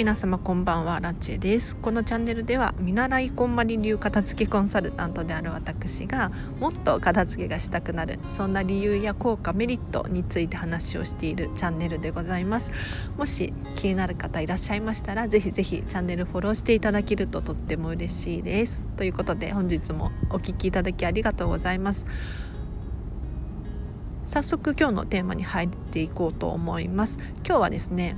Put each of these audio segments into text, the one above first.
皆様こんばんは。ラチェです。このチャンネルでは見習いこんまり流片付けコンサルタントである私がもっと片付けがしたくなるそんな理由や効果メリットについて話をしているチャンネルでございます。もし気になる方いらっしゃいましたらぜひぜひチャンネルフォローしていただけるととっても嬉しいです。ということで本日もお聴きいただきありがとうございます。早速今日のテーマに入っていこうと思います。今日はですね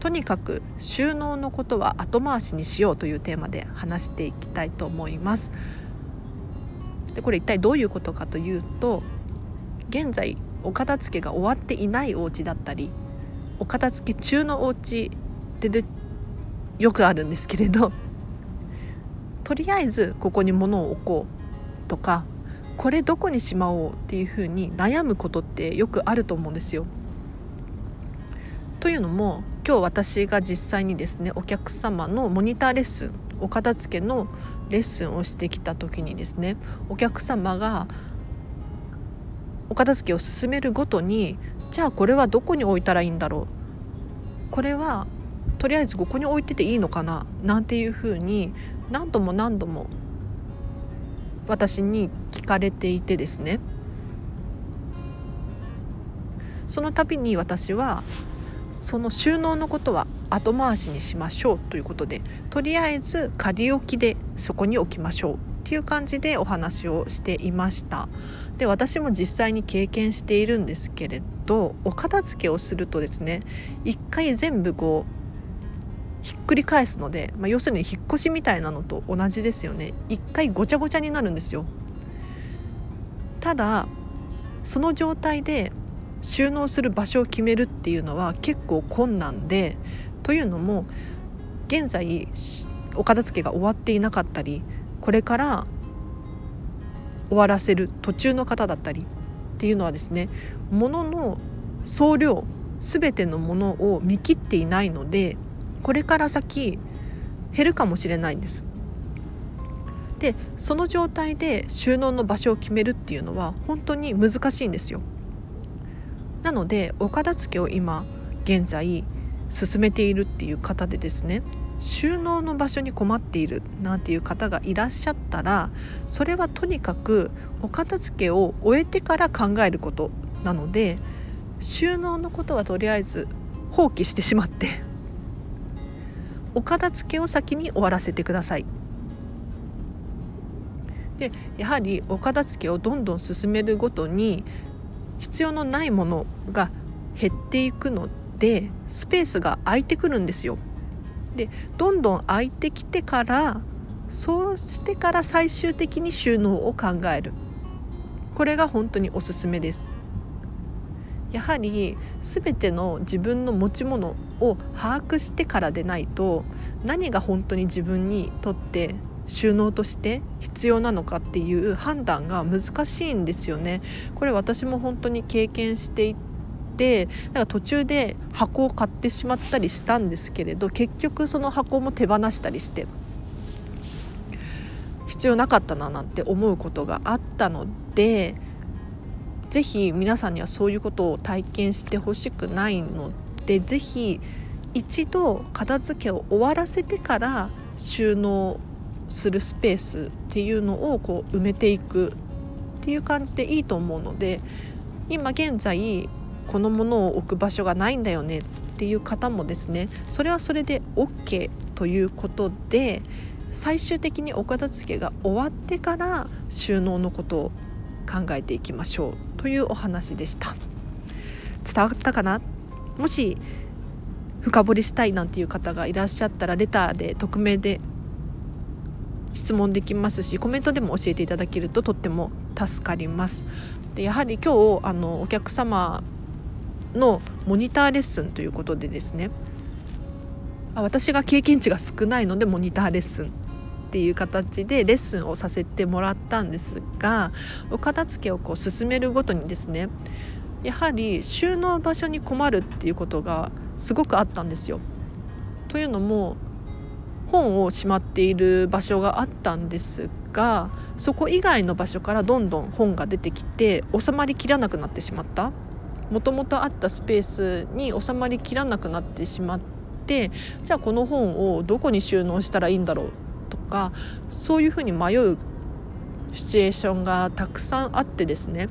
とにかく収納のことは後回しにしようというテーマで話していきたいと思いますでこれ一体どういうことかというと現在お片付けが終わっていないお家だったりお片付け中のお家ででよくあるんですけれどとりあえずここに物を置こうとかこれどこにしまおうっていうふうに悩むことってよくあると思うんですよ。というのも今日私が実際にですねお客様のモニターレッスンお片付けのレッスンをしてきた時にですねお客様がお片付けを進めるごとにじゃあこれはどこに置いたらいいんだろう？これはとりあえずここに置いてていいのかな？なんていうふうに何度も何度も私に聞かれていてですね。その度に私はその収納のことは後回しにしましょうということでとりあえず仮置きでそこに置きましょうっていう感じでお話をしていました。で私も実際に経験しているんですけれどお片付けをするとですね一回全部こうひっくり返すので、まあ、要するに引っ越しみたいなのと同じですよね。一回ごちゃごちゃになるんですよ。ただその状態で収納する場所を決めるっていうのは結構困難でというのも現在お片付けが終わっていなかったりこれから終わらせる途中の方だったりっていうのはですね物の総量全てのものを見切っていないのでこれから先減るかもしれないんです。でその状態で収納の場所を決めるっていうのは本当に難しいんですよ。なのでお片付けを今現在進めているっていう方でですね収納の場所に困っているなんていう方がいらっしゃったらそれはとにかくお片付けを終えてから考えることなので収納のことはとりあえず放棄してしまってお片付けを先に終わらせてください。でやはりお片付けをどんどん進めるごとに必要のないものが減っていくのでスペースが空いてくるんですよ。でどんどん空いてきてからそうしてから最終的に収納を考えるこれが本当におすすめです。やはり全ての自分の持ち物を把握してからでないと何が本当に自分にとって収納として必要なのかっていう判断が難しいんですよね。これ私も本当に経験していてだか途中で箱を買ってしまったりしたんですけれど結局その箱も手放したりして必要なかったななんて思うことがあったので是非皆さんにはそういうことを体験してほしくないので是非一度片付けを終わらせてから収納するスペースっていうのをこう埋めていくっていう感じでいいと思うので今現在このものを置く場所がないんだよねっていう方もですねそれはそれで OK ということで最終的にお片付けが終わってから収納のことを考えていきましょうというお話でした。伝わったかな？もし深掘りしたいなんていう方がいらっしゃったらレターで匿名で質問できますしコメントでも教えていただけるととっても助かりますでやはり今日あのお客様のモニターレッスンということでですね私が経験値が少ないのでモニターレッスンっていう形でレッスンをさせてもらったんですがお片付けをこう進めるごとにですねやはり収納場所に困るっていうことがすごくあったんですよ。というのも本をしまっている場所があったんですがそこ以外の場所からどんどん本が出てきて収まりきらなくなってしまった。もともとあったスペースに収まりきらなくなってしまってじゃあこの本をどこに収納したらいいんだろうとかそういうふうに迷うシチュエーションがたくさんあってですね。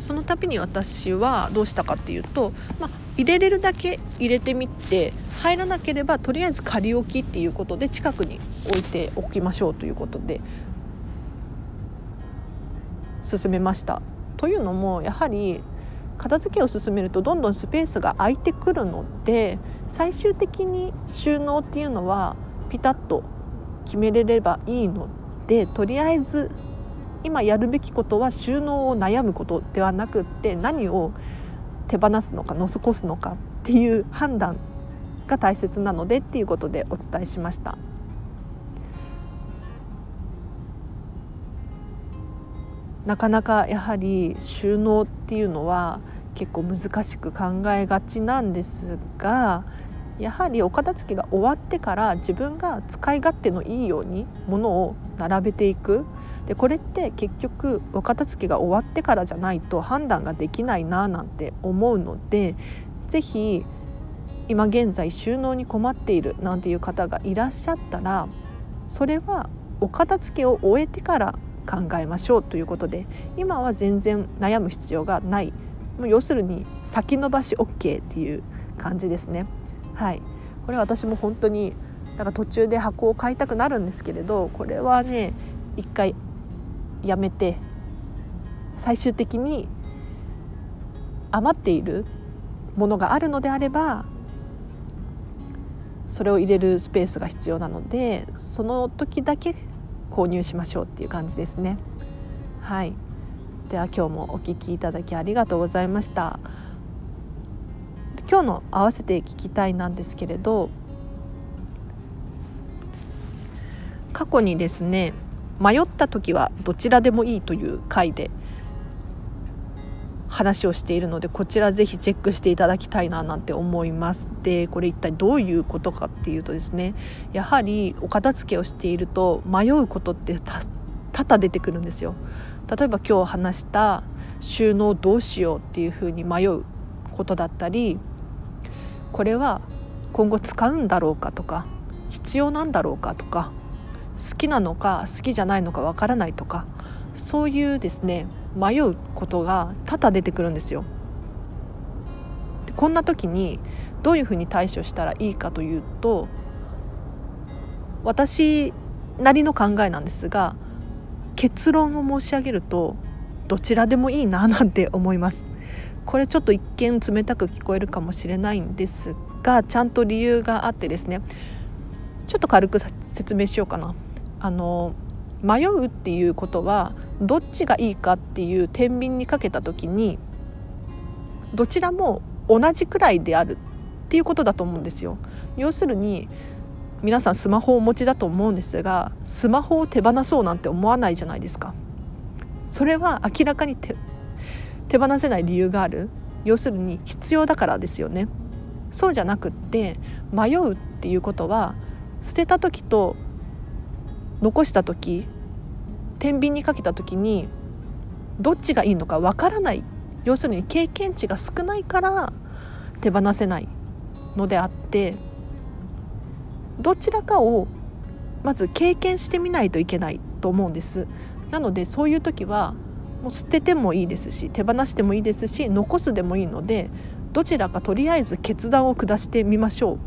その度に私はどうしたかっていうと、まあ、入れれるだけ入れてみて入らなければとりあえず仮置きっていうことで近くに置いておきましょうということで進めました。というのもやはり片付けを進めるとどんどんスペースが空いてくるので最終的に収納っていうのはピタッと決めれればいいのでとりあえず今やるべきことは収納を悩むことではなくって何を手放すのか残すのかっていう判断が大切なのでっていうことでお伝えしました。なかなかやはり収納っていうのは結構難しく考えがちなんですがやはりお片付けが終わってから自分が使い勝手のいいようにものを並べていくでこれって結局お片付けが終わってからじゃないと判断ができないななんて思うので是非今現在収納に困っているなんていう方がいらっしゃったらそれはお片付けを終えてから考えましょうということで今は全然悩む必要がないもう要するに先延ばし OK っていう感じですね。はい、これ私も本当になんか途中で箱を買いたくなるんですけれどこれはね一回やめて最終的に余っているものがあるのであればそれを入れるスペースが必要なのでその時だけ購入しましょうっていう感じですね。はいでは今日もお聞きいただきありがとうございました。今日の合わせて聞きたいなんですけれど過去にですね迷った時はどちらでもいいという回で話をしているのでこちらぜひチェックしていただきたいななんて思います。でこれ一体どういうことかっていうとですねやはりお片付けをしていると迷うことって多々出てくるんですよ。例えば今日話した収納どうしようっていうふうに迷うことだったりこれは今後使うんだろうかとか必要なんだろうかとか好きなのか好きじゃないのかわからないとかそういうですね迷うことが多々出てくるんですよ。でこんな時にどういうふうに対処したらいいかというと私なりの考えなんですが結論を申し上げるとどちらでもいいななんて思います。これちょっと一見冷たく聞こえるかもしれないんですがちゃんと理由があってですねちょっと軽く説明しようかな。あの迷うっていうことはどっちがいいかっていう天秤にかけた時にどちらも同じくらいであるっていうことだと思うんですよ。要するに皆さんスマホをお持ちだと思うんですがスマホを手放そうなんて思わないじゃないですか。それは明らかに手放せない理由がある要するに必要だからですよね。そうじゃなくって迷うっていうことは捨てた時と残した時天秤にかけた時にどっちがいいのかわからない。要するに経験値が少ないから手放せないのであってどちらかをまず経験してみないといけないと思うんです。なのでそういう時はもう捨ててもいいですし手放してもいいですし残すでもいいのでどちらかとりあえず決断を下してみましょう。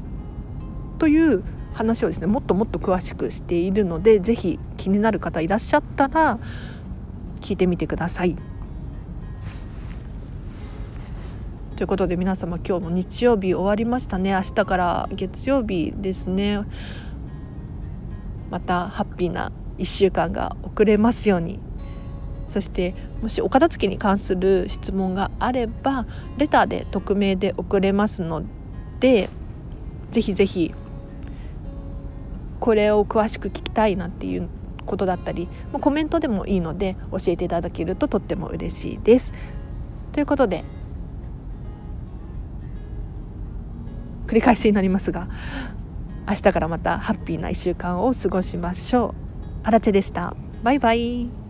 という話をですねもっともっと詳しくしているので是非気になる方いらっしゃったら聞いてみてください。ということで皆様今日も日曜日終わりましたね。明日から月曜日ですね。またハッピーな1週間が送れますように。そしてもしお片付けに関する質問があればレターで匿名で送れますのでぜひぜひこれを詳しく聞きたいなっていうことだったりもうコメントでもいいので教えていただけるととっても嬉しいです。ということで繰り返しになりますが明日からまたハッピーな1週間を過ごしましょう。あらでした。バイバイ。